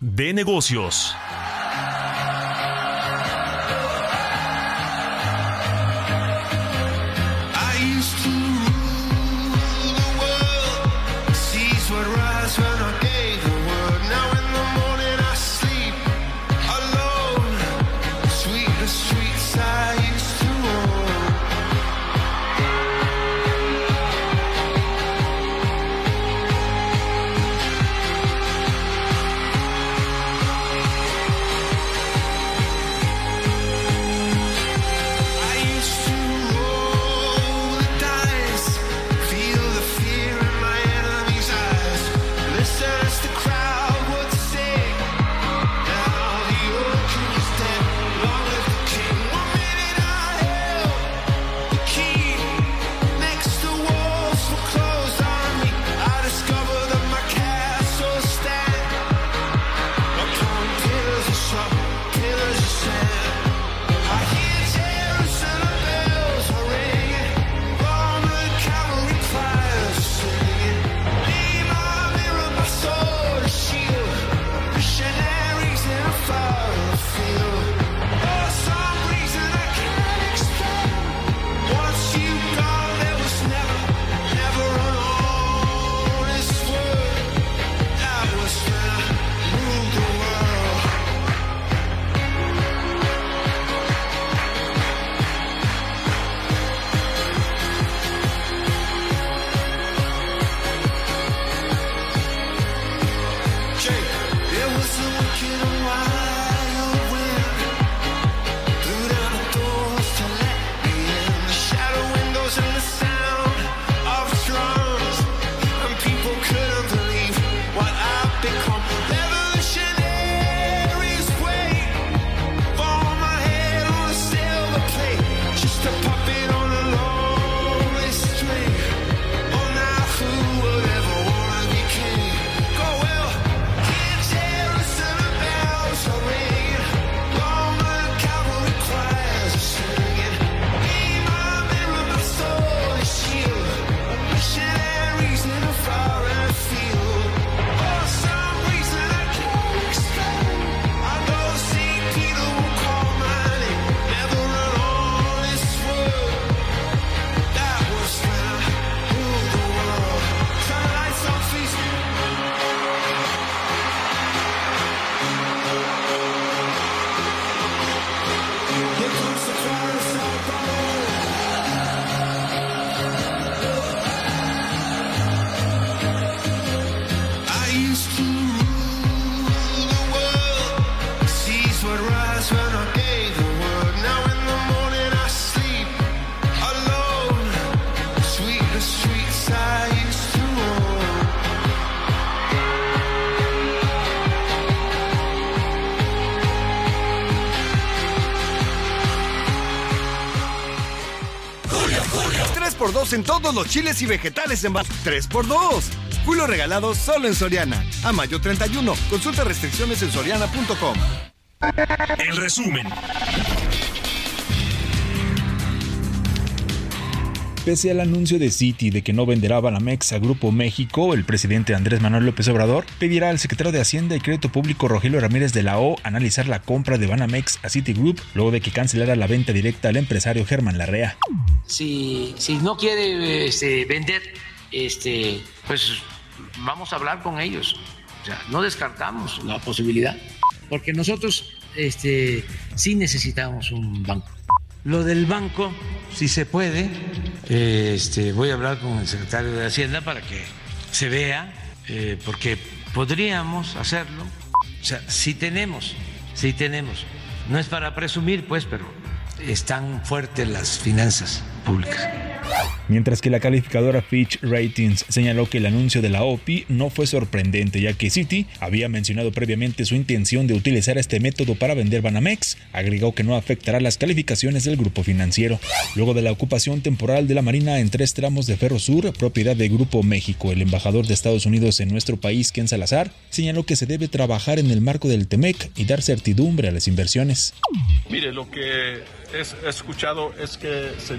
de negocios. En todos los chiles y vegetales en 3x2. Julio regalado solo en Soriana. A mayo 31. Consulta restricciones en soriana.com. El resumen. Pese al anuncio de Citi de que no venderá Banamex a Grupo México, el presidente Andrés Manuel López Obrador pedirá al secretario de Hacienda y Crédito Público Rogelio Ramírez de la O analizar la compra de Banamex a Citigroup luego de que cancelara la venta directa al empresario Germán Larrea. Si, no quiere este, vender, este, pues vamos a hablar con ellos. O sea, no descartamos la posibilidad, porque nosotros este, sí necesitamos un banco. Lo del banco si se puede, este, voy a hablar con el secretario de Hacienda para que se vea, eh, porque podríamos hacerlo. O sea, si tenemos, si tenemos. No es para presumir, pues, pero están fuertes las finanzas Mientras que la calificadora Fitch Ratings señaló que el anuncio de la OPI no fue sorprendente, ya que Citi había mencionado previamente su intención de utilizar este método para vender Banamex, agregó que no afectará las calificaciones del grupo financiero. Luego de la ocupación temporal de la Marina en tres tramos de Ferro Sur, propiedad de Grupo México, el embajador de Estados Unidos en nuestro país, Ken Salazar, señaló que se debe trabajar en el marco del TEMEC y dar certidumbre a las inversiones. Mire, lo que he escuchado es que es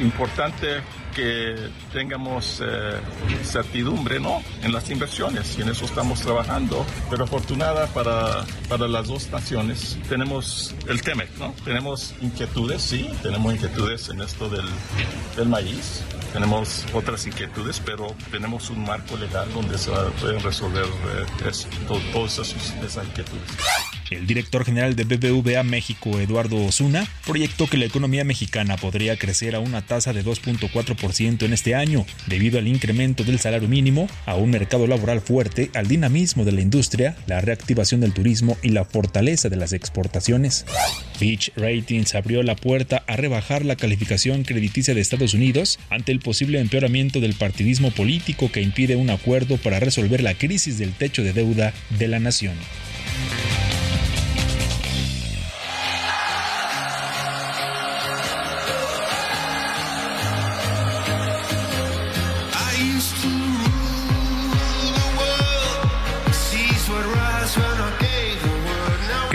importante que tengamos eh, certidumbre ¿no? en las inversiones y en eso estamos trabajando. Pero afortunada para, para las dos naciones tenemos el TEMEC, ¿no? Tenemos inquietudes, sí, tenemos inquietudes en esto del, del maíz, tenemos otras inquietudes, pero tenemos un marco legal donde se pueden resolver eh, todas esas inquietudes. El director general de BBVA México, Eduardo Osuna, proyectó que la economía mexicana podría crecer a una tasa de 2.4% en este año, debido al incremento del salario mínimo, a un mercado laboral fuerte, al dinamismo de la industria, la reactivación del turismo y la fortaleza de las exportaciones. Fitch Ratings abrió la puerta a rebajar la calificación crediticia de Estados Unidos ante el posible empeoramiento del partidismo político que impide un acuerdo para resolver la crisis del techo de deuda de la nación.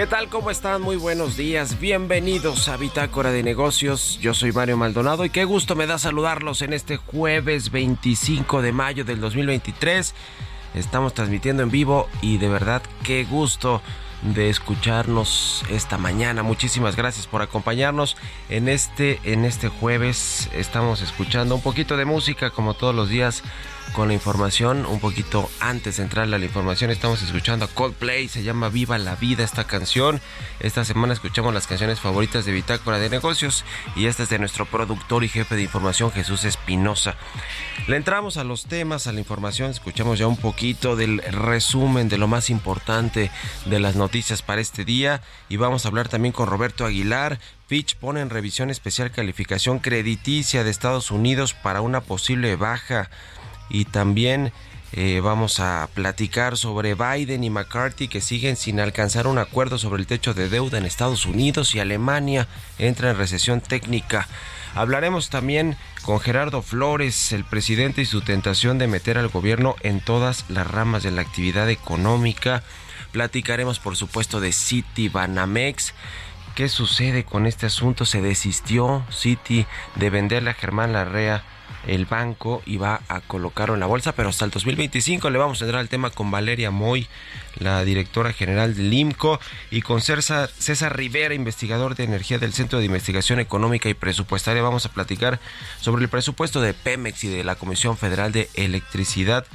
¿Qué tal? ¿Cómo están? Muy buenos días. Bienvenidos a Bitácora de Negocios. Yo soy Mario Maldonado y qué gusto me da saludarlos en este jueves 25 de mayo del 2023. Estamos transmitiendo en vivo y de verdad qué gusto de escucharnos esta mañana. Muchísimas gracias por acompañarnos en este en este jueves. Estamos escuchando un poquito de música como todos los días con la información. Un poquito antes de entrar a la información, estamos escuchando a Coldplay. Se llama Viva la Vida esta canción. Esta semana escuchamos las canciones favoritas de Bitácora de Negocios. Y esta es de nuestro productor y jefe de información, Jesús Espinosa. Le entramos a los temas, a la información. Escuchamos ya un poquito del resumen de lo más importante de las noticias para este día. Y vamos a hablar también con Roberto Aguilar. Fitch pone en revisión especial calificación crediticia de Estados Unidos para una posible baja y también eh, vamos a platicar sobre Biden y McCarthy que siguen sin alcanzar un acuerdo sobre el techo de deuda en Estados Unidos y Alemania entra en recesión técnica. Hablaremos también con Gerardo Flores, el presidente y su tentación de meter al gobierno en todas las ramas de la actividad económica. Platicaremos por supuesto de City Banamex. ¿Qué sucede con este asunto? ¿Se desistió City de venderle a Germán Larrea el banco y va a colocarlo en la bolsa, pero hasta el 2025 le vamos a entrar al tema con Valeria Moy, la directora general del IMCO, y con César, César Rivera, investigador de energía del Centro de Investigación Económica y Presupuestaria. Vamos a platicar sobre el presupuesto de Pemex y de la Comisión Federal de Electricidad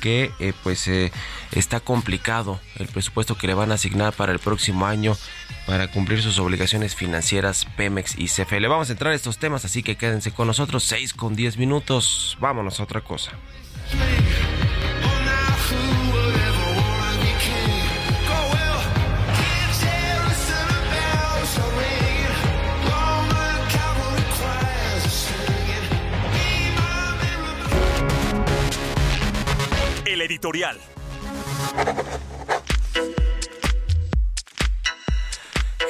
que eh, pues eh, está complicado el presupuesto que le van a asignar para el próximo año para cumplir sus obligaciones financieras Pemex y CFE. Le vamos a entrar a estos temas, así que quédense con nosotros 6 con 10 minutos. Vámonos a otra cosa. El editorial.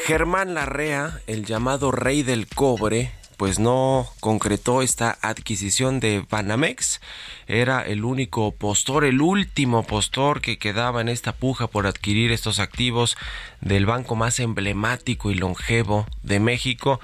Germán Larrea, el llamado rey del cobre, pues no concretó esta adquisición de Banamex. Era el único postor, el último postor que quedaba en esta puja por adquirir estos activos del banco más emblemático y longevo de México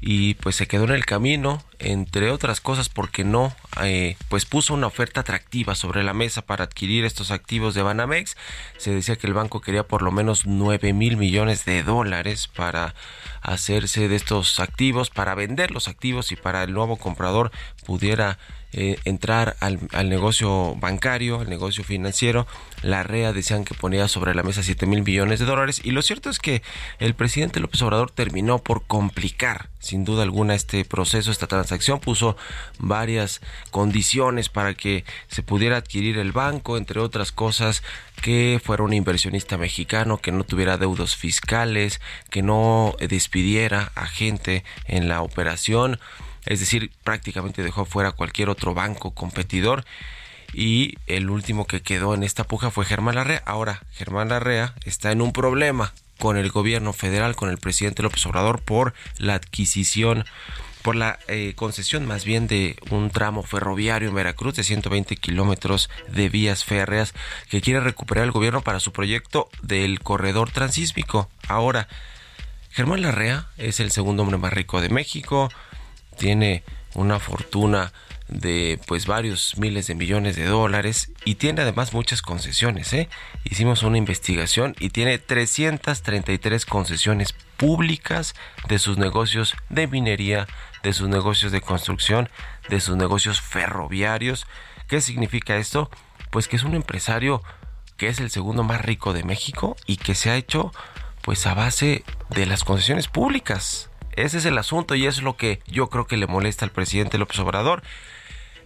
y pues se quedó en el camino, entre otras cosas porque no, eh, pues puso una oferta atractiva sobre la mesa para adquirir estos activos de Banamex. Se decía que el banco quería por lo menos 9 mil millones de dólares para hacerse de estos activos, para vender los activos y para el nuevo comprador pudiera eh, entrar al, al, negocio bancario, al negocio financiero. La REA decían que ponía sobre la mesa 7 mil millones de dólares y lo cierto es que el presidente López Obrador terminó por complicar sin duda alguna este proceso, esta transacción, puso varias condiciones para que se pudiera adquirir el banco, entre otras cosas, que fuera un inversionista mexicano, que no tuviera deudos fiscales, que no despidiera a gente en la operación, es decir, prácticamente dejó fuera cualquier otro banco competidor y el último que quedó en esta puja fue Germán Larrea. Ahora, Germán Larrea está en un problema con el gobierno federal, con el presidente López Obrador por la adquisición por la eh, concesión más bien de un tramo ferroviario en Veracruz de 120 kilómetros de vías férreas que quiere recuperar el gobierno para su proyecto del corredor transísmico. Ahora, Germán Larrea es el segundo hombre más rico de México, tiene una fortuna de pues varios miles de millones de dólares y tiene además muchas concesiones. ¿eh? Hicimos una investigación y tiene 333 concesiones públicas de sus negocios de minería, de sus negocios de construcción, de sus negocios ferroviarios. ¿Qué significa esto? Pues que es un empresario que es el segundo más rico de México y que se ha hecho pues a base de las concesiones públicas. Ese es el asunto y es lo que yo creo que le molesta al presidente López Obrador.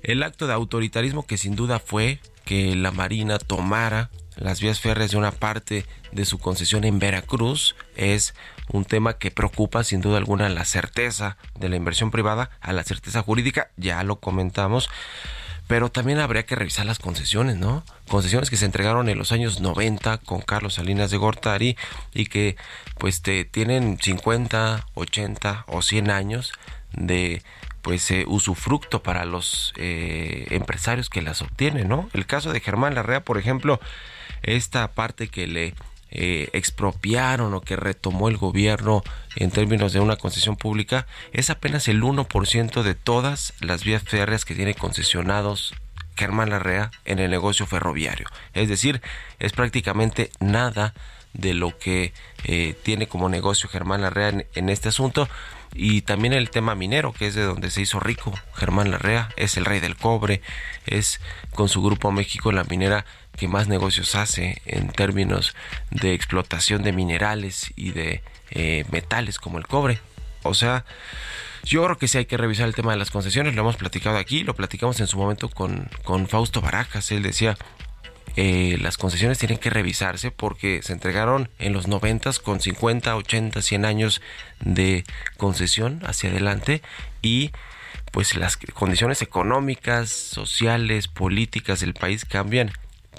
El acto de autoritarismo que sin duda fue que la Marina tomara las vías férreas de una parte de su concesión en Veracruz es un tema que preocupa sin duda alguna la certeza de la inversión privada a la certeza jurídica, ya lo comentamos, pero también habría que revisar las concesiones, ¿no? Concesiones que se entregaron en los años 90 con Carlos Salinas de Gortari y que pues te, tienen 50, 80 o 100 años de pues eh, usufructo para los eh, empresarios que las obtienen, ¿no? El caso de Germán Larrea, por ejemplo, esta parte que le eh, expropiaron o que retomó el gobierno en términos de una concesión pública es apenas el 1% de todas las vías férreas que tiene concesionados Germán Larrea en el negocio ferroviario. Es decir, es prácticamente nada de lo que tiene como negocio Germán Larrea en este asunto y también el tema minero, que es de donde se hizo rico Germán Larrea, es el rey del cobre, es con su grupo México la minera que más negocios hace en términos de explotación de minerales y de eh, metales como el cobre. O sea, yo creo que sí hay que revisar el tema de las concesiones, lo hemos platicado aquí, lo platicamos en su momento con, con Fausto Barajas, él decía, eh, las concesiones tienen que revisarse porque se entregaron en los 90 con 50, 80, 100 años de concesión hacia adelante y pues las condiciones económicas, sociales, políticas del país cambian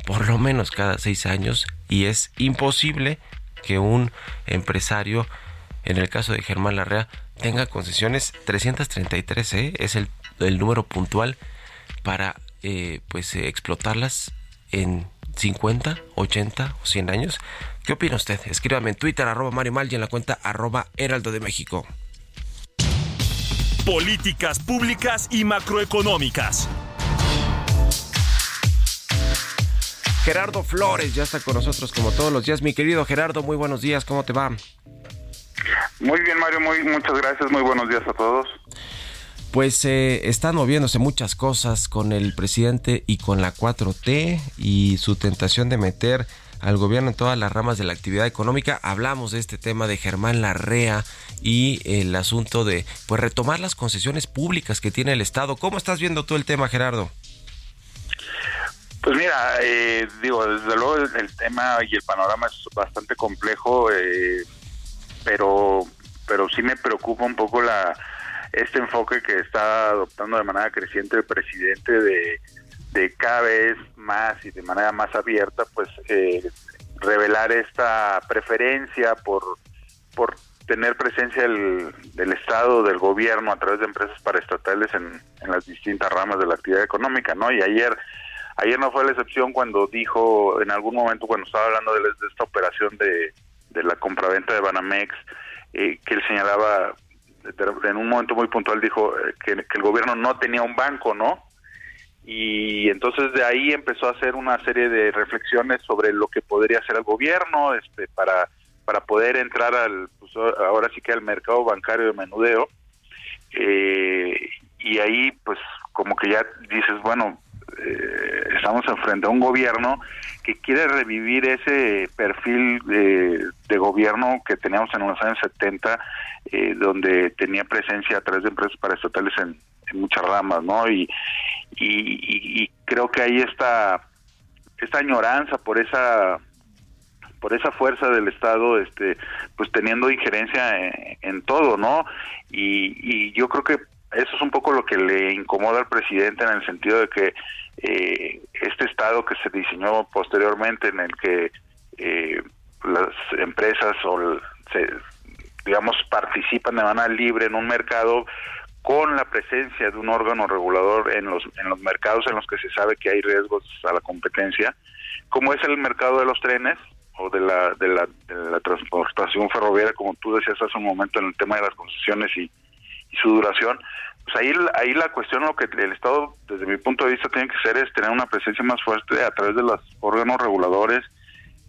por lo menos cada seis años y es imposible que un empresario, en el caso de Germán Larrea, tenga concesiones 333, ¿eh? es el, número puntual para eh, pues explotarlas en 50, 80 o 100 años? ¿Qué opina usted? Escríbame en Twitter, arroba Mario Mal y en la cuenta arroba Heraldo de México. Políticas públicas y macroeconómicas. Gerardo Flores ya está con nosotros como todos los días. Mi querido Gerardo, muy buenos días, ¿cómo te va? Muy bien, Mario, muy, muchas gracias, muy buenos días a todos pues eh, están moviéndose muchas cosas con el presidente y con la 4T y su tentación de meter al gobierno en todas las ramas de la actividad económica. Hablamos de este tema de Germán Larrea y el asunto de pues retomar las concesiones públicas que tiene el Estado. ¿Cómo estás viendo tú el tema, Gerardo? Pues mira, eh, digo, desde luego el, tema y el panorama es bastante complejo, eh, pero pero sí me preocupa un poco la este enfoque que está adoptando de manera creciente el presidente de, de cada vez más y de manera más abierta, pues eh, revelar esta preferencia por, por tener presencia del, del, Estado, del gobierno a través de empresas paraestatales en, en las distintas ramas de la actividad económica, ¿no? Y ayer ayer no fue la excepción cuando dijo en algún momento cuando estaba hablando de, esta operación de, de la compraventa de Banamex eh, que él señalaba en un momento muy puntual dijo eh, que, el gobierno no tenía un banco, ¿no? Y entonces de ahí empezó a hacer una serie de reflexiones sobre lo que podría hacer el gobierno este, para, para poder entrar al, pues, ahora sí que al mercado bancario de menudeo. Eh, y ahí pues como que ya dices, bueno, eh, estamos frente a un gobierno que quiere revivir ese perfil de gobierno que teníamos en los años 70, eh, donde tenía presencia a través de empresas paraestatales en, muchas ramas, ¿no? Y, y, creo que hay esta, esta añoranza por esa por esa fuerza del Estado, este, pues teniendo injerencia en, todo, ¿no? Y yo creo que eso es un poco lo que le incomoda al presidente en el sentido de que eh, este Estado que se diseñó posteriormente en el que eh, las empresas o se, digamos participan de manera libre en un mercado con la presencia de un órgano regulador en los en los mercados en los que se sabe que hay riesgos a la competencia como es el mercado de los trenes o de la de la, de la transportación ferroviaria como tú decías hace un momento en el tema de las concesiones y, y su duración pues ahí, ahí la cuestión, lo que el Estado, desde mi punto de vista, tiene que ser es tener una presencia más fuerte a través de los órganos reguladores,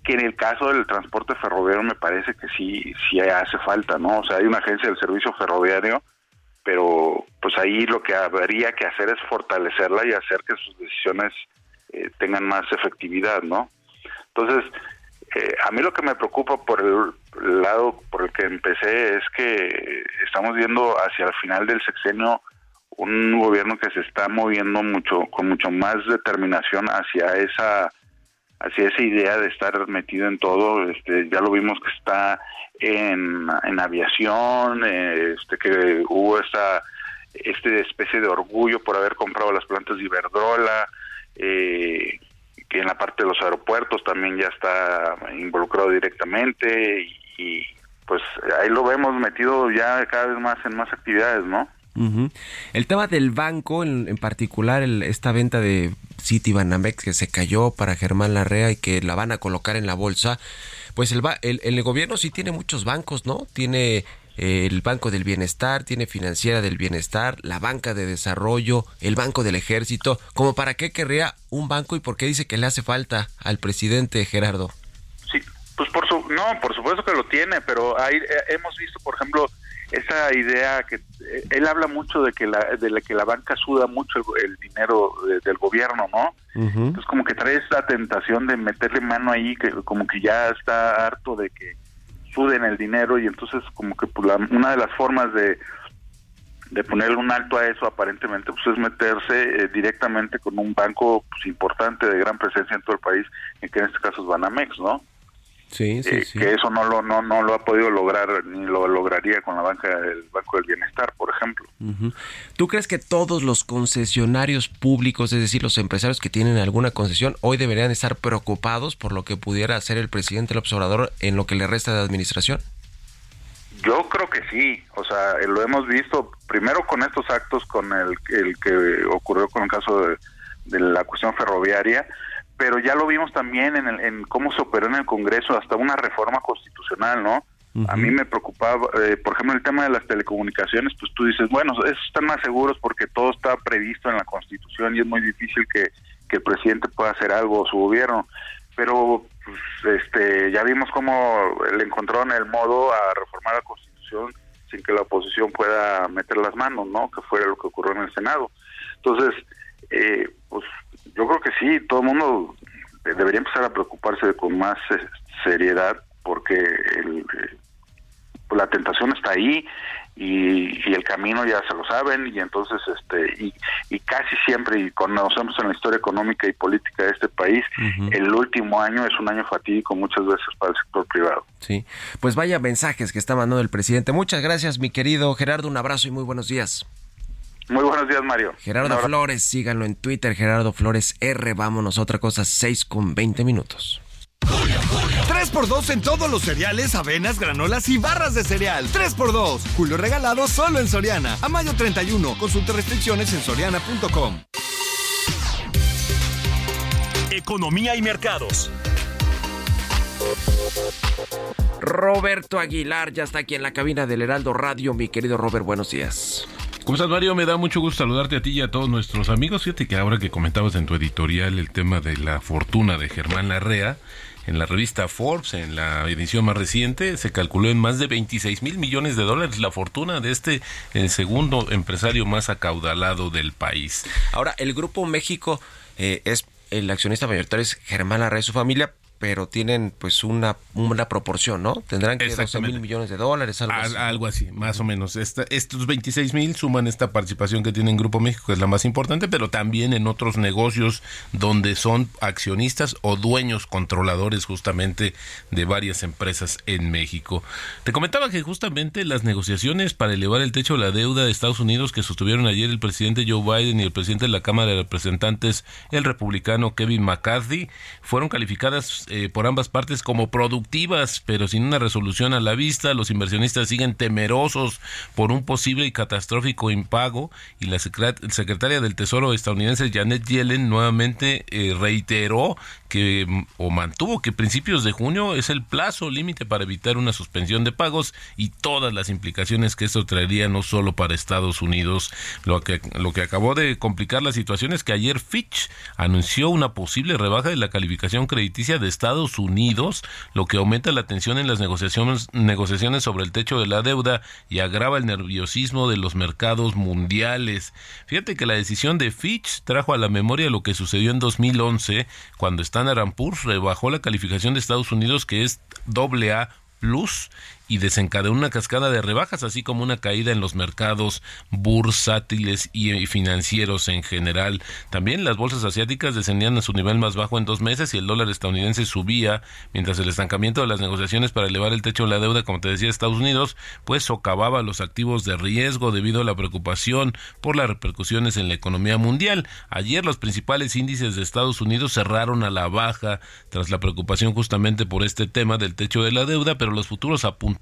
que en el caso del transporte ferroviario me parece que sí, sí hace falta, ¿no? O sea, hay una agencia del servicio ferroviario, pero pues ahí lo que habría que hacer es fortalecerla y hacer que sus decisiones eh, tengan más efectividad, ¿no? Entonces, eh, a mí lo que me preocupa por el lado por el que empecé es que estamos viendo hacia el final del sexenio un gobierno que se está moviendo mucho con mucho más determinación hacia esa hacia esa idea de estar metido en todo. Este ya lo vimos que está en, en aviación este que hubo esta este especie de orgullo por haber comprado las plantas de Iberdrola eh, que en la parte de los aeropuertos también ya está involucrado directamente y, pues ahí lo vemos metido ya cada vez más en más actividades, ¿no? El tema del banco, en, particular esta venta de City Banamex que se cayó para Germán Larrea y que la van a colocar en la bolsa, pues el, el, el gobierno sí tiene muchos bancos, ¿no? Tiene el Banco del Bienestar, tiene Financiera del Bienestar, la Banca de Desarrollo, el Banco del Ejército. ¿Cómo para qué querría un banco y por qué dice que le hace falta al presidente Gerardo? Sí, pues por su, no, por supuesto que lo tiene, pero hay, eh, hemos visto, por ejemplo, esa idea que eh, él habla mucho de que la de la que la banca suda mucho el, dinero del gobierno, ¿no? Entonces como que trae esa tentación de meterle mano ahí que como que ya está harto de que suden el dinero y entonces como que pues, una de las formas de, de ponerle un alto a eso aparentemente pues es meterse eh, directamente con un banco pues, importante de gran presencia en todo el país, que en este caso es Banamex, ¿no? Sí, sí, eh, sí. Que eso no lo, no, no lo ha podido lograr ni lo lograría con la banca del Banco del Bienestar, por ejemplo. ¿Tú crees que todos los concesionarios públicos, es decir, los empresarios que tienen alguna concesión, hoy deberían estar preocupados por lo que pudiera hacer el presidente el observador en lo que le resta de administración? Yo creo que sí, o sea, lo hemos visto primero con estos actos, con el, el que ocurrió con el caso de, de la cuestión ferroviaria, pero ya lo vimos también en, en cómo se operó en el Congreso hasta una reforma constitucional, ¿no? A mí me preocupaba, eh, por ejemplo, el tema de las telecomunicaciones, pues tú dices, bueno, esos están más seguros porque todo está previsto en la Constitución y es muy difícil que, el presidente pueda hacer algo o su gobierno. Pero pues, este, ya vimos cómo le encontraron el modo a reformar la Constitución sin que la oposición pueda meter las manos, ¿no? Que fue lo que ocurrió en el Senado. Entonces, eh, pues yo creo que sí, todo el mundo debería empezar a preocuparse con más eh, seriedad porque el, eh, la tentación está ahí y, el camino ya se lo saben y entonces este y, y casi siempre y conocemos en la historia económica y política de este país el último año es un año fatídico muchas veces para el sector privado. Sí. Pues vaya mensajes que está mandando el presidente. Muchas gracias mi querido Gerardo. Un abrazo y muy buenos días muy buenos días, Mario. Gerardo Flores, síganlo en Twitter, Gerardo Flores R. Vámonos, otra cosa, 6 con 20 minutos. 3x2 en todos los cereales, avenas, granolas y barras de cereal. 3x2. Julio regalado solo en Soriana. A mayo 31. Consulta restricciones en soriana.com. Economía y mercados. Roberto Aguilar ya está aquí en la cabina del Heraldo Radio. Mi querido Robert, buenos días. ¿Cómo estás, Mario? Me da mucho gusto saludarte a ti y a todos nuestros amigos. Fíjate que ahora que comentabas en tu editorial el tema de la fortuna de Germán Larrea, en la revista Forbes, en la edición más reciente, se calculó en más de 26 mil millones de dólares la fortuna de este el segundo empresario más acaudalado del país. Ahora, el Grupo México eh, es el accionista mayoritario es Germán Larrea y su familia, pero tienen pues una, una proporción, ¿no? Tendrán que 12 mil millones de dólares, algo así. Algo así, más o menos. estos 26 mil suman esta participación que tiene en Grupo México, que es la más importante, pero también en otros negocios donde son accionistas o dueños controladores justamente de varias empresas en México. Te comentaba que justamente las negociaciones para elevar el techo de la deuda de Estados Unidos que sostuvieron ayer el presidente Joe Biden y el presidente de la Cámara de Representantes, el republicano Kevin McCarthy, fueron calificadas eh, por ambas partes como productivas, pero sin una resolución a la vista. Los inversionistas siguen temerosos por un posible y catastrófico impago y la secretaria del Tesoro estadounidense Janet Yellen nuevamente eh, reiteró que o mantuvo que principios de junio es el plazo límite para evitar una suspensión de pagos y todas las implicaciones que esto traería no solo para Estados Unidos. Lo que, lo que acabó de complicar la situación es que ayer Fitch anunció una posible rebaja de la calificación crediticia de Estados Unidos, lo que aumenta la tensión en las negociaciones, negociaciones sobre el techo de la deuda y agrava el nerviosismo de los mercados mundiales. Fíjate que la decisión de Fitch trajo a la memoria lo que sucedió en 2011 cuando está Standard Poor's rebajó la calificación de Estados Unidos que es AA Plus y desencadenó una cascada de rebajas, así como una caída en los mercados bursátiles y financieros en general. También las bolsas asiáticas descendían a su nivel más bajo en dos meses y el dólar estadounidense subía, mientras el estancamiento de las negociaciones para elevar el techo de la deuda, como te decía, Estados Unidos, pues socavaba los activos de riesgo debido a la preocupación por las repercusiones en la economía mundial. Ayer los principales índices de Estados Unidos cerraron a la baja tras la preocupación justamente por este tema del techo de la deuda, pero los futuros apuntan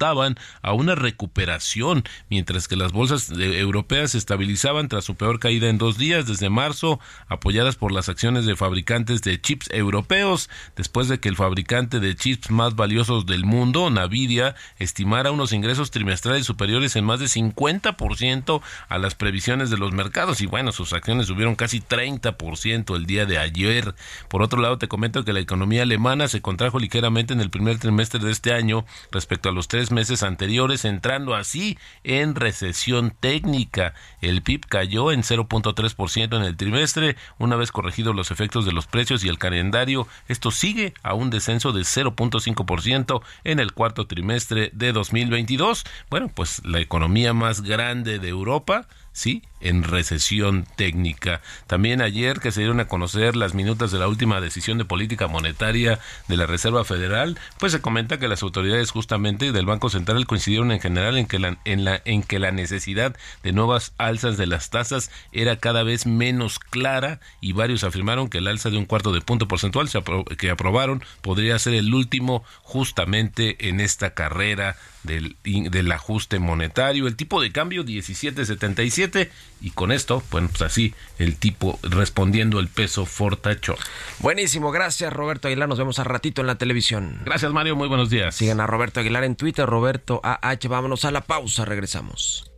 a una recuperación, mientras que las bolsas europeas se estabilizaban tras su peor caída en dos días desde marzo, apoyadas por las acciones de fabricantes de chips europeos, después de que el fabricante de chips más valiosos del mundo, Nvidia, estimara unos ingresos trimestrales superiores en más de 50% a las previsiones de los mercados y bueno, sus acciones subieron casi 30% el día de ayer. Por otro lado, te comento que la economía alemana se contrajo ligeramente en el primer trimestre de este año respecto a los tres meses anteriores, entrando así en recesión técnica. El PIB cayó en 0.3% en el trimestre, una vez corregidos los efectos de los precios y el calendario. Esto sigue a un descenso de 0.5% en el cuarto trimestre de 2022. Bueno, pues la economía más grande de Europa sí, en recesión técnica. También ayer que se dieron a conocer las minutas de la última decisión de política monetaria de la Reserva Federal, pues se comenta que las autoridades justamente del Banco Central coincidieron en general en que la, en la, en que la necesidad de nuevas alzas de las tasas era cada vez menos clara y varios afirmaron que el alza de un cuarto de punto porcentual que aprobaron podría ser el último justamente en esta carrera del, del ajuste monetario. El tipo de cambio 17.77 y con esto, bueno, pues así el tipo respondiendo el peso fortacho. Buenísimo, gracias Roberto Aguilar. Nos vemos a ratito en la televisión. Gracias Mario, muy buenos días. Sigan a Roberto Aguilar en Twitter, Roberto AH. Vámonos a la pausa, regresamos.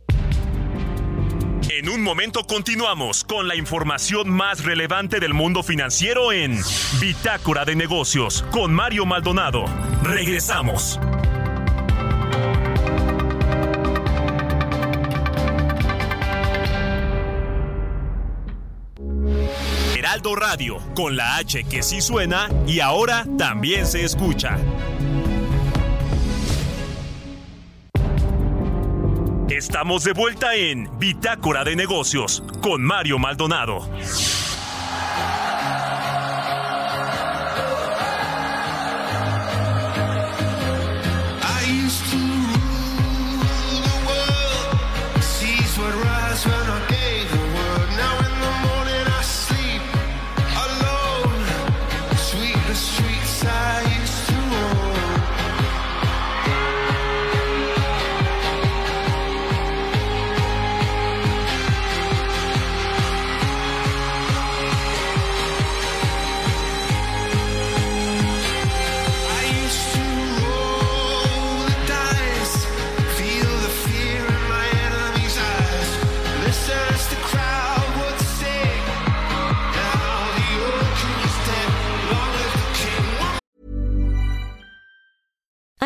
En un momento continuamos con la información más relevante del mundo financiero en Bitácora de Negocios con Mario Maldonado. Regresamos. Radio, con la H que sí suena y ahora también se escucha. Estamos de vuelta en Bitácora de Negocios con Mario Maldonado.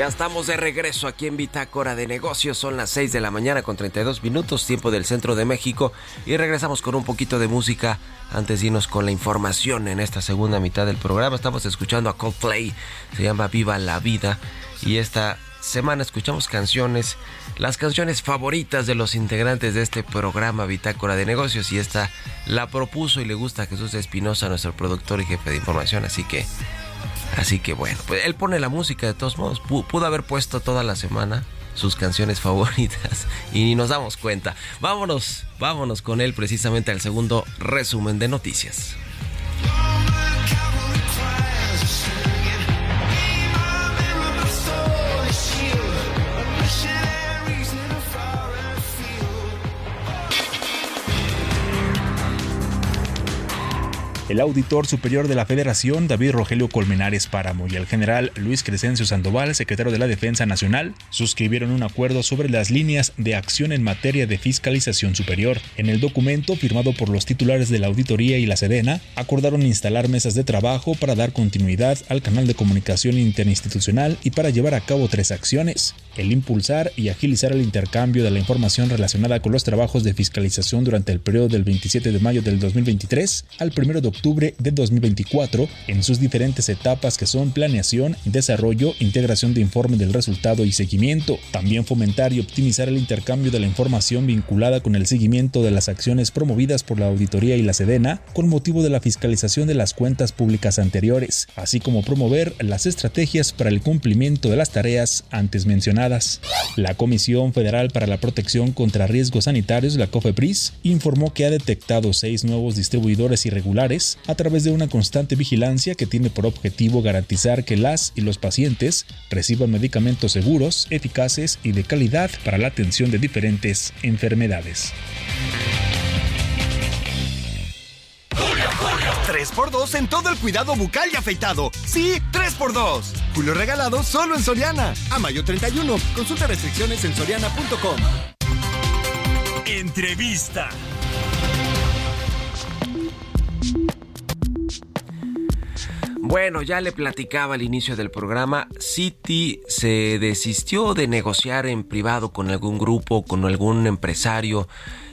Ya estamos de regreso aquí en Bitácora de Negocios. Son las 6 de la mañana con 32 minutos, tiempo del centro de México. Y regresamos con un poquito de música antes de irnos con la información en esta segunda mitad del programa. Estamos escuchando a Coldplay, se llama Viva la Vida. Y esta semana escuchamos canciones, las canciones favoritas de los integrantes de este programa Bitácora de Negocios. Y esta la propuso y le gusta Jesús Espinosa, nuestro productor y jefe de información. Así que Así que bueno, pues él pone la música de todos modos. Pudo haber puesto toda la semana sus canciones favoritas y ni nos damos cuenta. Vámonos, vámonos con él precisamente al segundo resumen de noticias. El auditor superior de la Federación, David Rogelio Colmenares Páramo, y el general Luis Crescencio Sandoval, secretario de la Defensa Nacional, suscribieron un acuerdo sobre las líneas de acción en materia de fiscalización superior. En el documento, firmado por los titulares de la auditoría y la Sedena, acordaron instalar mesas de trabajo para dar continuidad al canal de comunicación interinstitucional y para llevar a cabo tres acciones el impulsar y agilizar el intercambio de la información relacionada con los trabajos de fiscalización durante el periodo del 27 de mayo del 2023 al 1 de octubre de 2024 en sus diferentes etapas que son planeación, desarrollo, integración de informe del resultado y seguimiento. También fomentar y optimizar el intercambio de la información vinculada con el seguimiento de las acciones promovidas por la auditoría y la Sedena con motivo de la fiscalización de las cuentas públicas anteriores, así como promover las estrategias para el cumplimiento de las tareas antes mencionadas. La Comisión Federal para la Protección contra Riesgos Sanitarios, la COFEPRIS, informó que ha detectado seis nuevos distribuidores irregulares a través de una constante vigilancia que tiene por objetivo garantizar que las y los pacientes reciban medicamentos seguros, eficaces y de calidad para la atención de diferentes enfermedades. 3x2 en todo el cuidado bucal y afeitado. Sí, 3x2. Julio regalado solo en Soriana. A mayo 31. Consulta restricciones en soriana.com. Entrevista. Bueno, ya le platicaba al inicio del programa, Citi se desistió de negociar en privado con algún grupo, con algún empresario,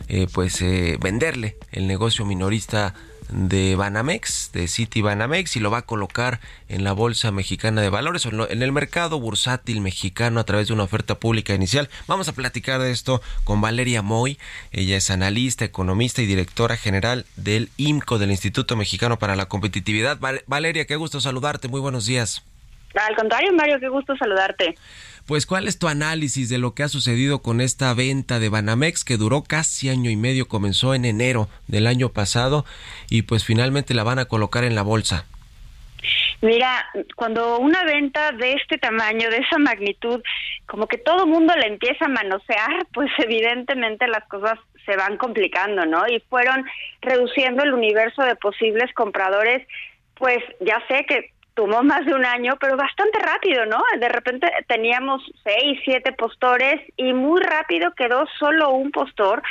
eh, pues eh, venderle el negocio minorista de Banamex, de City Banamex, y lo va a colocar en la Bolsa Mexicana de Valores o en el mercado bursátil mexicano a través de una oferta pública inicial. Vamos a platicar de esto con Valeria Moy. Ella es analista, economista y directora general del IMCO, del Instituto Mexicano para la Competitividad. Valeria, qué gusto saludarte. Muy buenos días. Al contrario, Mario, qué gusto saludarte. Pues, ¿cuál es tu análisis de lo que ha sucedido con esta venta de Banamex que duró casi año y medio? Comenzó en enero del año pasado y pues finalmente la van a colocar en la bolsa. Mira, cuando una venta de este tamaño, de esa magnitud, como que todo mundo la empieza a manosear, pues evidentemente las cosas se van complicando, ¿no? Y fueron reduciendo el universo de posibles compradores, pues ya sé que tomó más de un año, pero bastante rápido, ¿no? De repente teníamos seis, siete postores y muy rápido quedó solo un postor.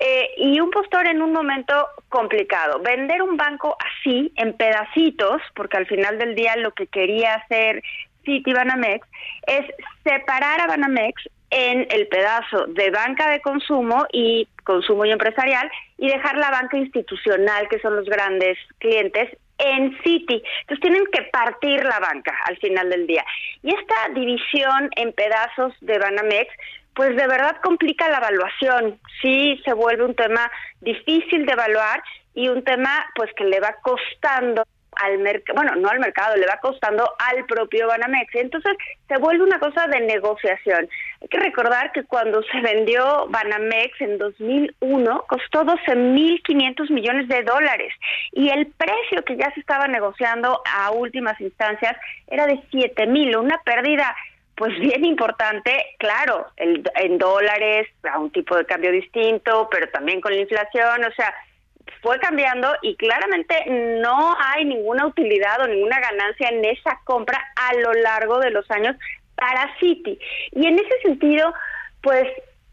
eh, y un postor en un momento complicado. Vender un banco así, en pedacitos, porque al final del día lo que quería hacer City Banamex es separar a Banamex en el pedazo de banca de consumo y consumo y empresarial y dejar la banca institucional, que son los grandes clientes, en City. Entonces tienen que partir la banca al final del día. Y esta división en pedazos de Banamex, pues de verdad complica la evaluación. Sí se vuelve un tema difícil de evaluar y un tema pues que le va costando al mercado, bueno, no al mercado, le va costando al propio Banamex. Entonces se vuelve una cosa de negociación. Hay que recordar que cuando se vendió Banamex en 2001 costó 12.500 millones de dólares y el precio que ya se estaba negociando a últimas instancias era de 7.000, una pérdida pues bien importante, claro, el, en dólares, a un tipo de cambio distinto, pero también con la inflación, o sea, fue cambiando y claramente no hay ninguna utilidad o ninguna ganancia en esa compra a lo largo de los años para Citi. Y en ese sentido, pues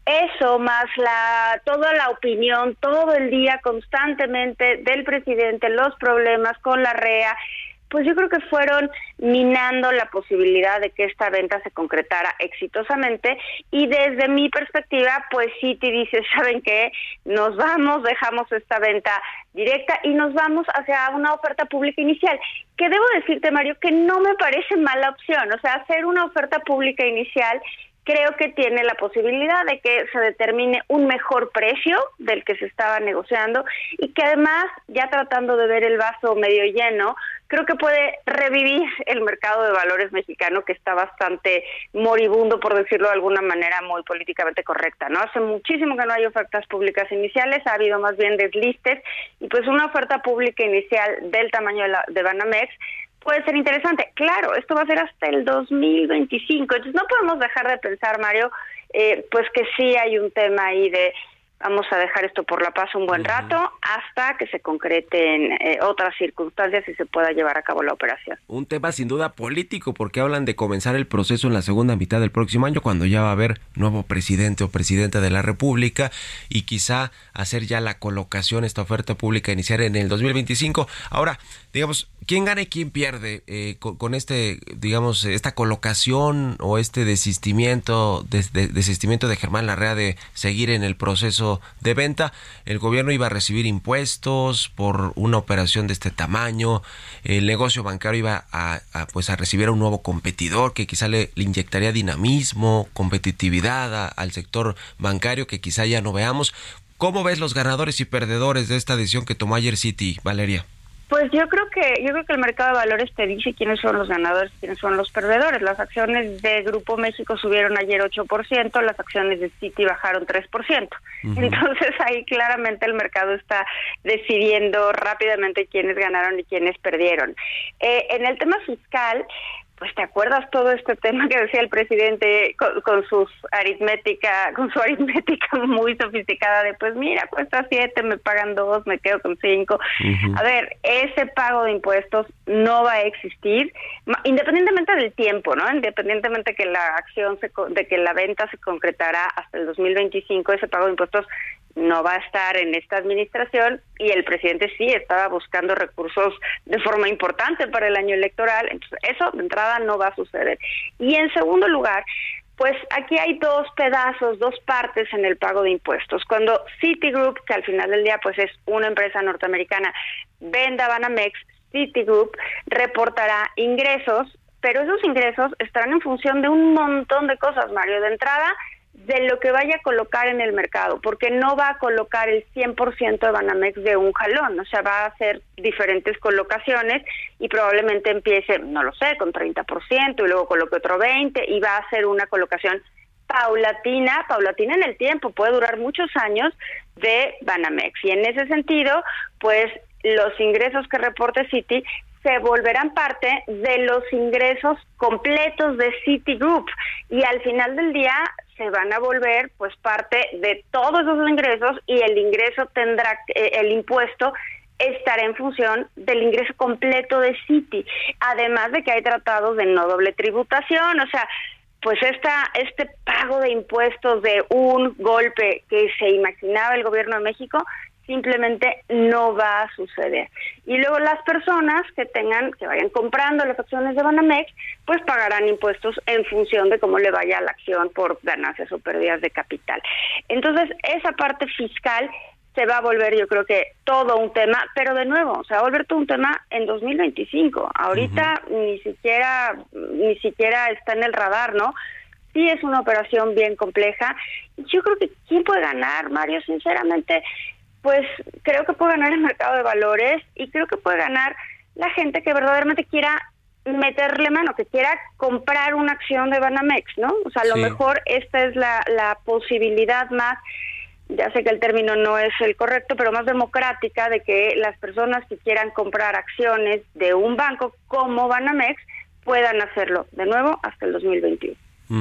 eso más la toda la opinión todo el día constantemente del presidente, los problemas con la REA, pues yo creo que fueron minando la posibilidad de que esta venta se concretara exitosamente. Y desde mi perspectiva, pues Citi dice, ¿saben qué? Nos vamos, dejamos esta venta directa y nos vamos hacia una oferta pública inicial, que debo decirte, Mario, que no me parece mala opción, o sea, hacer una oferta pública inicial creo que tiene la posibilidad de que se determine un mejor precio del que se estaba negociando y que además, ya tratando de ver el vaso medio lleno, creo que puede revivir el mercado de valores mexicano que está bastante moribundo, por decirlo de alguna manera muy políticamente correcta, ¿no? Hace muchísimo que no hay ofertas públicas iniciales, ha habido más bien deslistes y pues una oferta pública inicial del tamaño de, la, de Banamex puede ser interesante. Claro, esto va a ser hasta el 2025, entonces no podemos dejar de pensar, Mario, eh, pues que sí hay un tema ahí de Vamos a dejar esto por la paz un buen rato hasta que se concreten eh, otras circunstancias y se pueda llevar a cabo la operación. Un tema sin duda político porque hablan de comenzar el proceso en la segunda mitad del próximo año cuando ya va a haber nuevo presidente o presidenta de la República y quizá hacer ya la colocación, esta oferta pública iniciar en el 2025. Ahora, digamos, ¿quién gana y quién pierde eh, con, este, digamos, esta colocación o este desistimiento, desistimiento de Germán Larrea de seguir en el proceso de venta, el gobierno iba a recibir impuestos por una operación de este tamaño, el negocio bancario iba a, pues a recibir a un nuevo competidor que quizá le, inyectaría dinamismo, competitividad al sector bancario que quizá ya no veamos. ¿Cómo ves los ganadores y perdedores de esta decisión que tomó ayer City, Valeria? Pues yo creo que yo creo que el mercado de valores te dice quiénes son los ganadores y quiénes son los perdedores. Las acciones de Grupo México subieron ayer 8%, las acciones de Citi bajaron 3%. Entonces ahí claramente el mercado está decidiendo rápidamente quiénes ganaron y quiénes perdieron. Eh, en el tema fiscal, pues te acuerdas todo este tema que decía el presidente con, sus aritmética, con su aritmética muy sofisticada de pues mira, cuesta siete, me pagan dos, me quedo con cinco. A ver, ese pago de impuestos no va a existir, independientemente del tiempo, ¿no? Independientemente que la acción se, de que la venta se concretará hasta el 2025, ese pago de impuestos no va a estar en esta administración y el presidente sí estaba buscando recursos de forma importante para el año electoral, entonces eso de entrada no va a suceder. Y en segundo lugar, pues aquí hay dos pedazos, dos partes en el pago de impuestos. Cuando Citigroup, que al final del día pues es una empresa norteamericana, venda Banamex, Citigroup reportará ingresos, pero esos ingresos estarán en función de un montón de cosas, Mario. De entrada, de lo que vaya a colocar en el mercado, porque no va a colocar el 100% de Banamex de un jalón, o sea, va a hacer diferentes colocaciones y probablemente empiece, no lo sé, con 30% y luego coloque otro 20% y va a hacer una colocación paulatina, paulatina en el tiempo, puede durar muchos años de Banamex. Y en ese sentido, pues los ingresos que reporte Citi se volverán parte de los ingresos completos de Citigroup y al final del día se van a volver pues parte de todos esos ingresos y el ingreso tendrá eh, el impuesto estará en función del ingreso completo de Citi, además de que hay tratados de no doble tributación, o sea, pues esta, este pago de impuestos de un golpe que se imaginaba el gobierno de México simplemente no va a suceder. Y luego las personas que tengan, que vayan comprando las acciones de Banamex, pues pagarán impuestos en función de cómo le vaya la acción por ganancias o pérdidas de capital. Entonces, esa parte fiscal se va a volver yo creo que todo un tema, pero de nuevo, se va a volver todo un tema en 2025. Ahorita ni siquiera ni siquiera está en el radar, ¿no? Sí es una operación bien compleja. Yo creo que quién puede ganar, Mario, sinceramente, pues creo que puede ganar el mercado de valores y creo que puede ganar la gente que verdaderamente quiera meterle mano, que quiera comprar una acción de Banamex, ¿no? O sea, a lo mejor esta es la, la posibilidad más ya sé que el término no es el correcto, pero más democrática de que las personas que quieran comprar acciones de un banco como Banamex puedan hacerlo de nuevo hasta el 2021.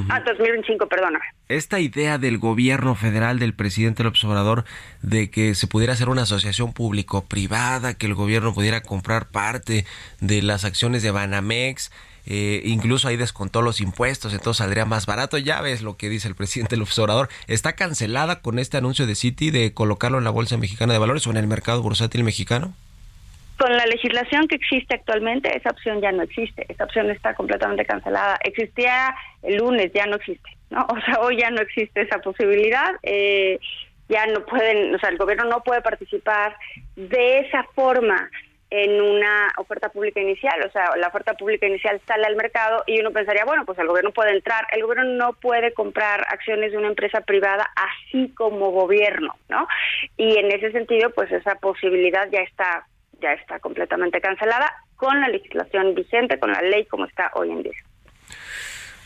Ah, 2025, perdóname. Esta idea del gobierno federal, del presidente López Obrador, de que se pudiera hacer una asociación público-privada, que el gobierno pudiera comprar parte de las acciones de Banamex, eh, incluso ahí descontó los impuestos, entonces saldría más barato. Ya ves lo que dice el presidente López Obrador. ¿Está cancelada con este anuncio de Citi de colocarlo en la Bolsa Mexicana de Valores o en el mercado bursátil mexicano? Con la legislación que existe actualmente, esa opción ya no existe. Esa opción está completamente cancelada. Existía el lunes, ya no existe. ¿no? O sea, hoy ya no existe esa posibilidad. Eh, ya no pueden, o sea, el gobierno no puede participar de esa forma en una oferta pública inicial, o sea, la oferta pública inicial sale al mercado y uno pensaría, bueno, pues el gobierno puede entrar, el gobierno no puede comprar acciones de una empresa privada así como gobierno, ¿no? Y en ese sentido, pues esa posibilidad ya está ya está completamente cancelada con la legislación vigente, con la ley como está hoy en día.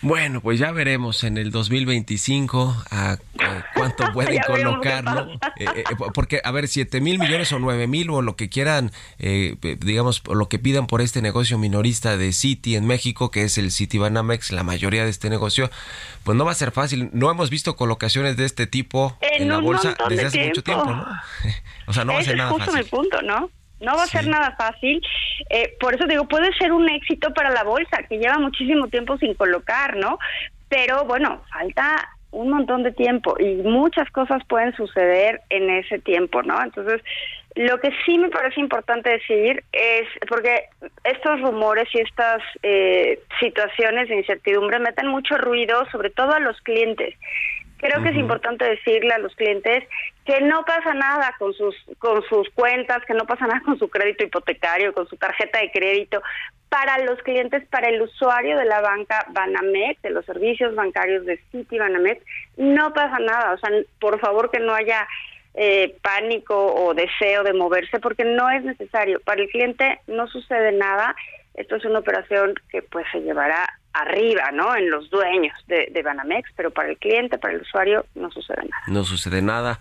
Bueno, pues ya veremos en el 2025 a, cuánto pueden colocar, ¿no? Eh, eh, porque, a ver, 7 mil millones o 9 mil o lo que quieran, eh, digamos, lo que pidan por este negocio minorista de Citi en México, que es el Citi Banamex, la mayoría de este negocio, pues no va a ser fácil. No hemos visto colocaciones de este tipo en, la bolsa desde hace mucho tiempo, ¿no? o sea, no va a ser nada fácil. Es justo mi punto, ¿no? No va a ser nada fácil. Eh, por eso digo, puede ser un éxito para la bolsa, que lleva muchísimo tiempo sin colocar, ¿no? Pero bueno, falta un montón de tiempo y muchas cosas pueden suceder en ese tiempo, ¿no? Entonces, lo que sí me parece importante decir es, porque estos rumores y estas eh, situaciones de incertidumbre meten mucho ruido, sobre todo a los clientes. Creo que es importante decirle a los clientes que no pasa nada con sus con sus cuentas, que no pasa nada con su crédito hipotecario, con su tarjeta de crédito. Para los clientes, para el usuario de la banca Banamex, de los servicios bancarios de Citi Banamex, no pasa nada. O sea, por favor que no haya eh, pánico o deseo de moverse, porque no es necesario. Para el cliente no sucede nada. Esto es una operación que pues se llevará arriba, ¿no? En los dueños de, de, Banamex, pero para el cliente, para el usuario, no sucede nada. No sucede nada.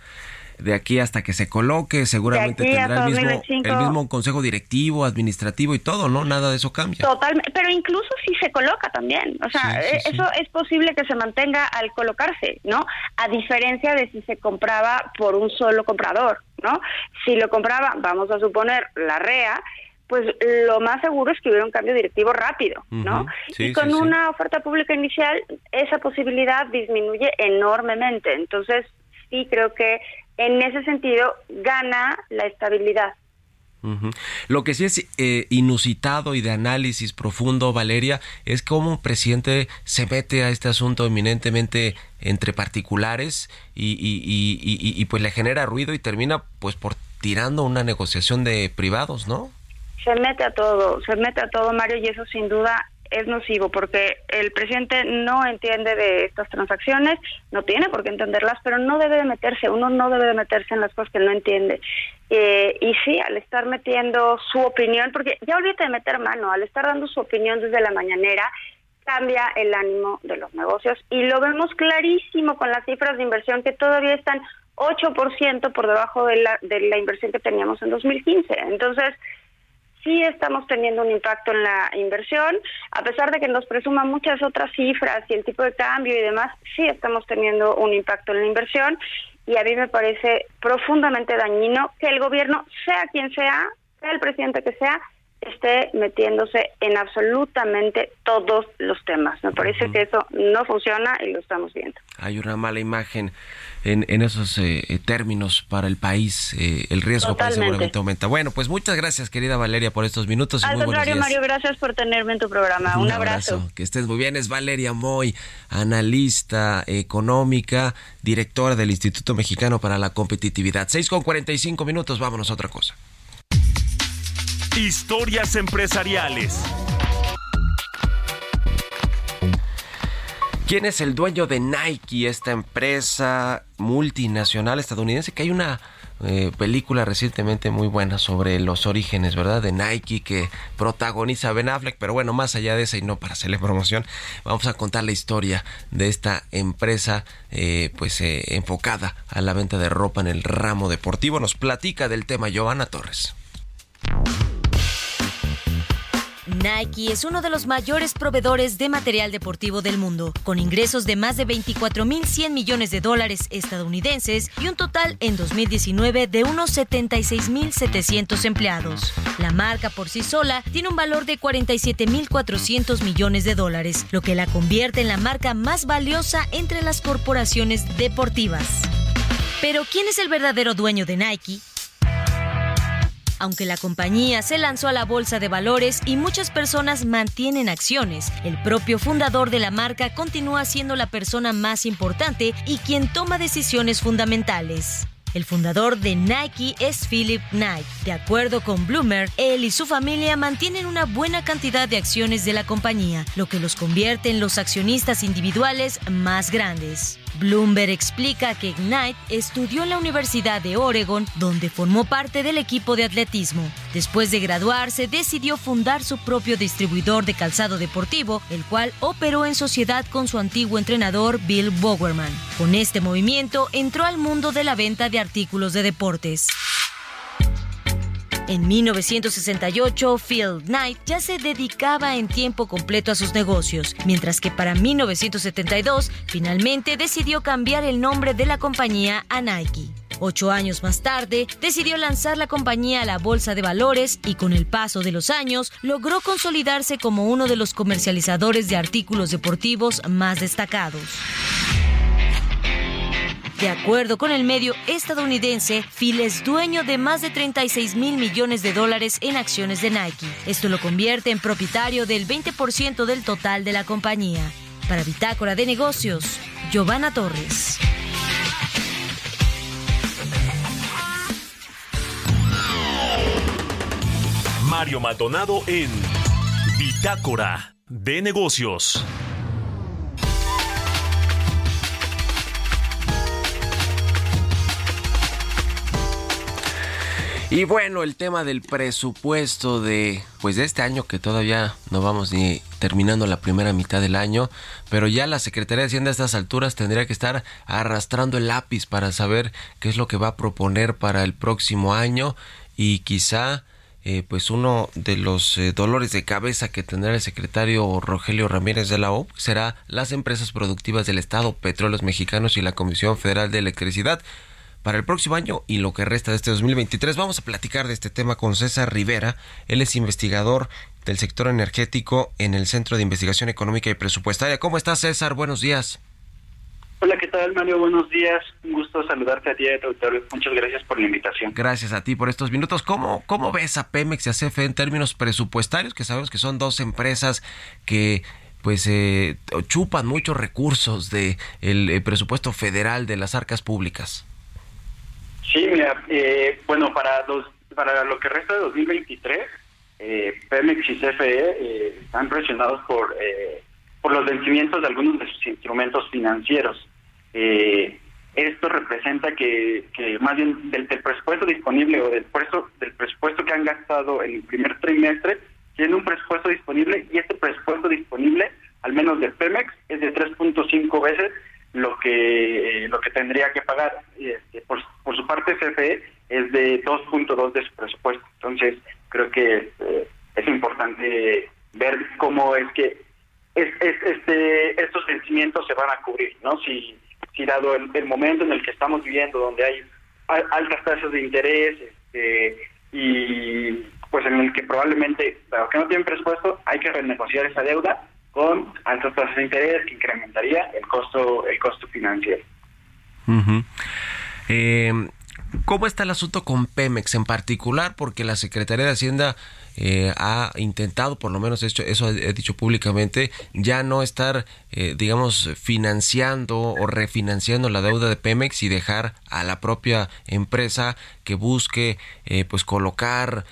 De aquí hasta que se coloque, seguramente tendrá el mismo, el mismo consejo directivo, administrativo y todo, ¿no? Nada de eso cambia. Totalmente, pero incluso si se coloca también, o sea, eh, eso es posible que se mantenga al colocarse, ¿no? A diferencia de si se compraba por un solo comprador, ¿no? Si lo compraba, vamos a suponer, la REA, pues lo más seguro es que hubiera un cambio directivo rápido, ¿no? y con una oferta pública inicial, esa posibilidad disminuye enormemente. Entonces, sí creo que en ese sentido gana la estabilidad. Lo que sí es eh, inusitado y de análisis profundo, Valeria, es cómo un presidente se mete a este asunto eminentemente entre particulares y, y, y, y, pues le genera ruido y termina pues por tirando una negociación de privados, ¿no? se mete a todo, se mete a todo, Mario, y eso sin duda es nocivo porque el presidente no entiende de estas transacciones, no tiene por qué entenderlas, pero no debe de meterse, uno no debe de meterse en las cosas que no entiende. Eh, y sí, al estar metiendo su opinión, porque ya olvídate de meter mano, al estar dando su opinión desde la mañanera, cambia el ánimo de los negocios y lo vemos clarísimo con las cifras de inversión que todavía están 8% por debajo de la, de la inversión que teníamos en 2015. Entonces, sí estamos teniendo un impacto en la inversión, a pesar de que nos presuman muchas otras cifras y el tipo de cambio y demás, sí estamos teniendo un impacto en la inversión y a mí me parece profundamente dañino que el gobierno, sea quien sea, sea el presidente que sea, esté metiéndose en absolutamente todos los temas. Me parece que eso no funciona y lo estamos viendo. Hay una mala imagen en, en esos eh, eh, términos para el país. Eh, el riesgo para seguramente aumenta. Bueno, pues muchas gracias, querida Valeria, por estos minutos. Al contrario, Mario, gracias por tenerme en tu programa. Un, abrazo. Que estés muy bien. Es Valeria Moy, analista económica, directora del Instituto Mexicano para la Competitividad. 6 con 45 minutos, vámonos a otra cosa. Historias empresariales. ¿Quién es el dueño de Nike, esta empresa multinacional estadounidense? Que hay una eh, película recientemente muy buena sobre los orígenes, ¿verdad? De Nike que protagoniza Ben Affleck, pero bueno, más allá de eso y no para hacerle promoción, vamos a contar la historia de esta empresa eh, pues eh, enfocada a la venta de ropa en el ramo deportivo. Nos platica del tema Giovanna Torres. Nike es uno de los mayores proveedores de material deportivo del mundo, con ingresos de más de 24.100 millones de dólares estadounidenses y un total en 2019 de unos 76.700 empleados. La marca por sí sola tiene un valor de 47.400 millones de dólares, lo que la convierte en la marca más valiosa entre las corporaciones deportivas. Pero ¿quién es el verdadero dueño de Nike? Aunque la compañía se lanzó a la bolsa de valores y muchas personas mantienen acciones, el propio fundador de la marca continúa siendo la persona más importante y quien toma decisiones fundamentales. El fundador de Nike es Philip Knight. De acuerdo con Bloomer, él y su familia mantienen una buena cantidad de acciones de la compañía, lo que los convierte en los accionistas individuales más grandes. Bloomberg explica que Knight estudió en la Universidad de Oregon, donde formó parte del equipo de atletismo. Después de graduarse, decidió fundar su propio distribuidor de calzado deportivo, el cual operó en sociedad con su antiguo entrenador Bill Bowerman. Con este movimiento entró al mundo de la venta de artículos de deportes. En 1968, Phil Knight ya se dedicaba en tiempo completo a sus negocios, mientras que para 1972 finalmente decidió cambiar el nombre de la compañía a Nike. Ocho años más tarde, decidió lanzar la compañía a la bolsa de valores y con el paso de los años logró consolidarse como uno de los comercializadores de artículos deportivos más destacados. De acuerdo con el medio estadounidense, Phil es dueño de más de 36 mil millones de dólares en acciones de Nike. Esto lo convierte en propietario del 20% del total de la compañía. Para Bitácora de Negocios, Giovanna Torres. Mario Maldonado en Bitácora de Negocios. Y bueno, el tema del presupuesto de pues de este año que todavía no vamos ni terminando la primera mitad del año, pero ya la Secretaría de Hacienda a estas alturas tendría que estar arrastrando el lápiz para saber qué es lo que va a proponer para el próximo año y quizá eh, pues uno de los eh, dolores de cabeza que tendrá el secretario Rogelio Ramírez de la O será las empresas productivas del Estado, Petróleos Mexicanos y la Comisión Federal de Electricidad para el próximo año y lo que resta de este 2023. Vamos a platicar de este tema con César Rivera. Él es investigador del sector energético en el Centro de Investigación Económica y Presupuestaria. ¿Cómo estás, César? Buenos días. Hola, ¿qué tal, Mario? Buenos días. Un gusto saludarte a ti auditorio. Muchas gracias por la invitación. Gracias a ti por estos minutos. ¿Cómo, cómo ves a Pemex y a CFE en términos presupuestarios? Que sabemos que son dos empresas que pues eh, chupan muchos recursos del de el presupuesto federal de las arcas públicas. Sí, mira, eh, bueno, para, para lo que resta de 2023, eh, Pemex y CFE eh, están presionados por, eh, por los vencimientos de algunos de sus instrumentos financieros. esto representa que, que más bien del, presupuesto disponible o del, presupuesto, del presupuesto que han gastado en el primer trimestre, tiene un presupuesto disponible y este presupuesto disponible, al menos de Pemex, es de 3.5 veces lo que lo que tendría que pagar. Este, por, por su parte, CFE es de 2.2 de su presupuesto. Entonces, creo que eh, es importante ver cómo es que es, este estos vencimientos se van a cubrir, ¿no? Si, si dado el, momento en el que estamos viviendo, donde hay altas tasas de interés este, y pues en el que probablemente, dado que no tienen presupuesto, hay que renegociar esa deuda con altas tasas de interés que incrementaría el costo el costo financiero. eh, ¿Cómo está el asunto con Pemex en particular? Porque la Secretaría de Hacienda eh, ha intentado, por lo menos eso he dicho públicamente, ya no estar, eh, digamos, financiando o refinanciando la deuda de Pemex y dejar a la propia empresa que busque, eh, pues, colocar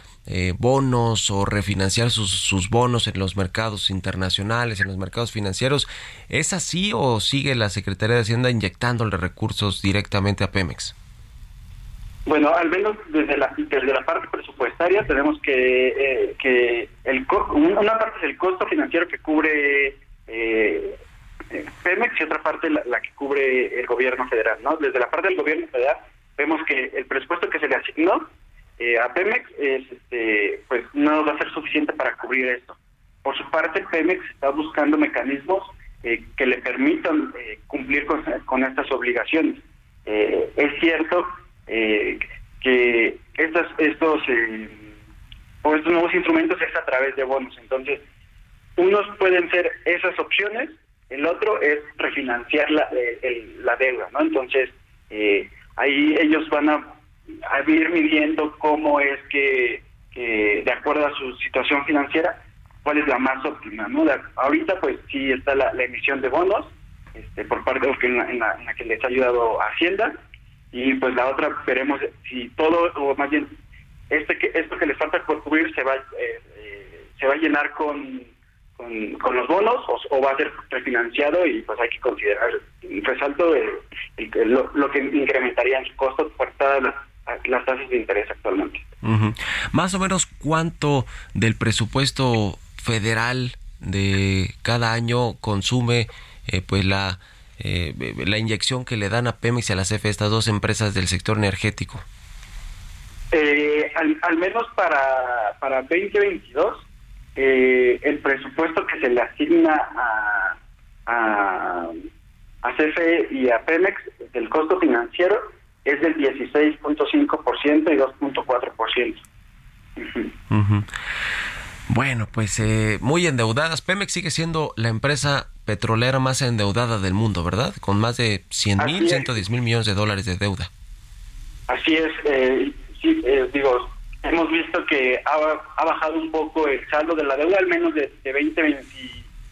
bonos o refinanciar sus, sus, bonos en los mercados internacionales, en los mercados financieros. ¿Es así o sigue la Secretaría de Hacienda inyectándole recursos directamente a Pemex? Bueno, al menos desde la, desde la parte presupuestaria tenemos que, eh, que el una parte es el costo financiero que cubre eh, Pemex y otra parte la, que cubre el gobierno federal. ¿no? Desde la parte del gobierno federal vemos que el presupuesto que se le asignó eh, a Pemex es, este, pues no va a ser suficiente para cubrir esto. Por su parte, Pemex está buscando mecanismos que le permitan cumplir con, estas obligaciones. es cierto eh, que estos estos eh, o estos nuevos instrumentos es a través de bonos. Entonces, unos pueden ser esas opciones, el otro es refinanciar la, la deuda, ¿no? Entonces, eh, ahí ellos van a, ir midiendo cómo es que, de acuerdo a su situación financiera, cuál es la más óptima, ¿no? ahorita, pues sí está la, emisión de bonos este, por parte de en en la que les ha ayudado Hacienda y pues la otra veremos si todo o más bien este que esto que les falta por cubrir se va eh, eh, se va a llenar con, con, los bonos o, va a ser refinanciado y pues hay que considerar resalto lo, que incrementaría en su costo por todas las, tasas de interés actualmente más o menos cuánto del presupuesto federal de cada año consume eh, pues la eh, la inyección que le dan a Pemex y a la CFE, estas dos empresas del sector energético? Eh, al, menos para, para 2022, eh, el presupuesto que se le asigna a, a, a CFE y a Pemex del costo financiero es del 16.5% y 2.4%. Bueno, pues eh, muy endeudadas. Pemex sigue siendo la empresa petrolera más endeudada del mundo, ¿verdad? Con más de 100 mil, 110 mil millones de dólares de deuda. Así es, eh, sí, eh, digo, hemos visto que ha, bajado un poco el saldo de la deuda, al menos de, de, 2020,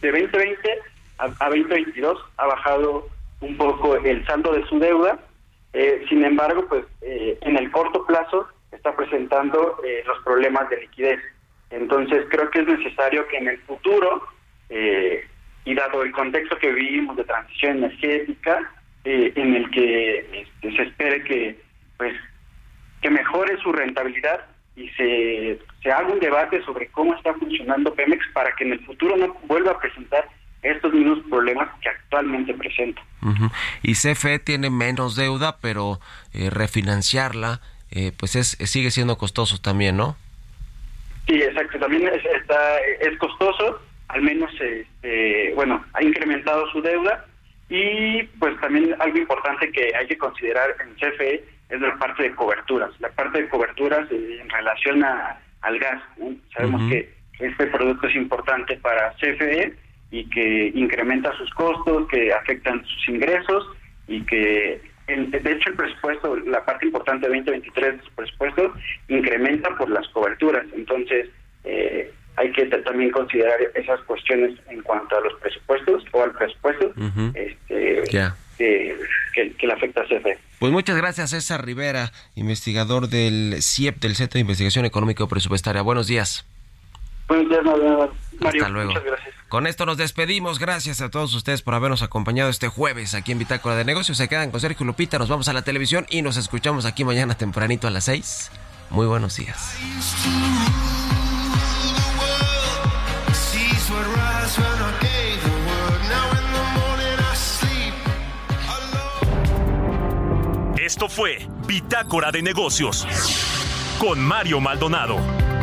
de 2020 a, 2022 ha bajado un poco el saldo de su deuda. Sin embargo, pues en el corto plazo está presentando los problemas de liquidez. Entonces creo que es necesario que en el futuro, eh, y dado el contexto que vivimos de transición energética, eh, en el que este, se espere que pues que mejore su rentabilidad y se, se haga un debate sobre cómo está funcionando Pemex para que en el futuro no vuelva a presentar estos mismos problemas que actualmente presenta. Y CFE tiene menos deuda, pero eh, refinanciarla pues es, sigue siendo costoso también, ¿no? Sí, exacto. También es, está, es costoso, al menos, este, bueno, ha incrementado su deuda y pues también algo importante que hay que considerar en CFE es la parte de coberturas. La parte de coberturas eh, en relación a, al gas. Sabemos que este producto es importante para CFE y que incrementa sus costos, que afectan sus ingresos y que de hecho, el presupuesto, la parte importante de 2023 de su presupuesto, incrementa por las coberturas. Entonces, eh, hay que también considerar esas cuestiones en cuanto a los presupuestos o al presupuesto este, que, le afecta a CFE. Pues muchas gracias, César Rivera, investigador del CIEP, del Centro de Investigación Económico Presupuestaria. Buenos días. Buenos días, Mario. Hasta luego. Muchas gracias. Con esto nos despedimos. Gracias a todos ustedes por habernos acompañado este jueves aquí en Bitácora de Negocios. Se quedan con Sergio Lupita. Nos vamos a la televisión y nos escuchamos aquí mañana tempranito a las 6. Muy buenos días. Esto fue Bitácora de Negocios con Mario Maldonado.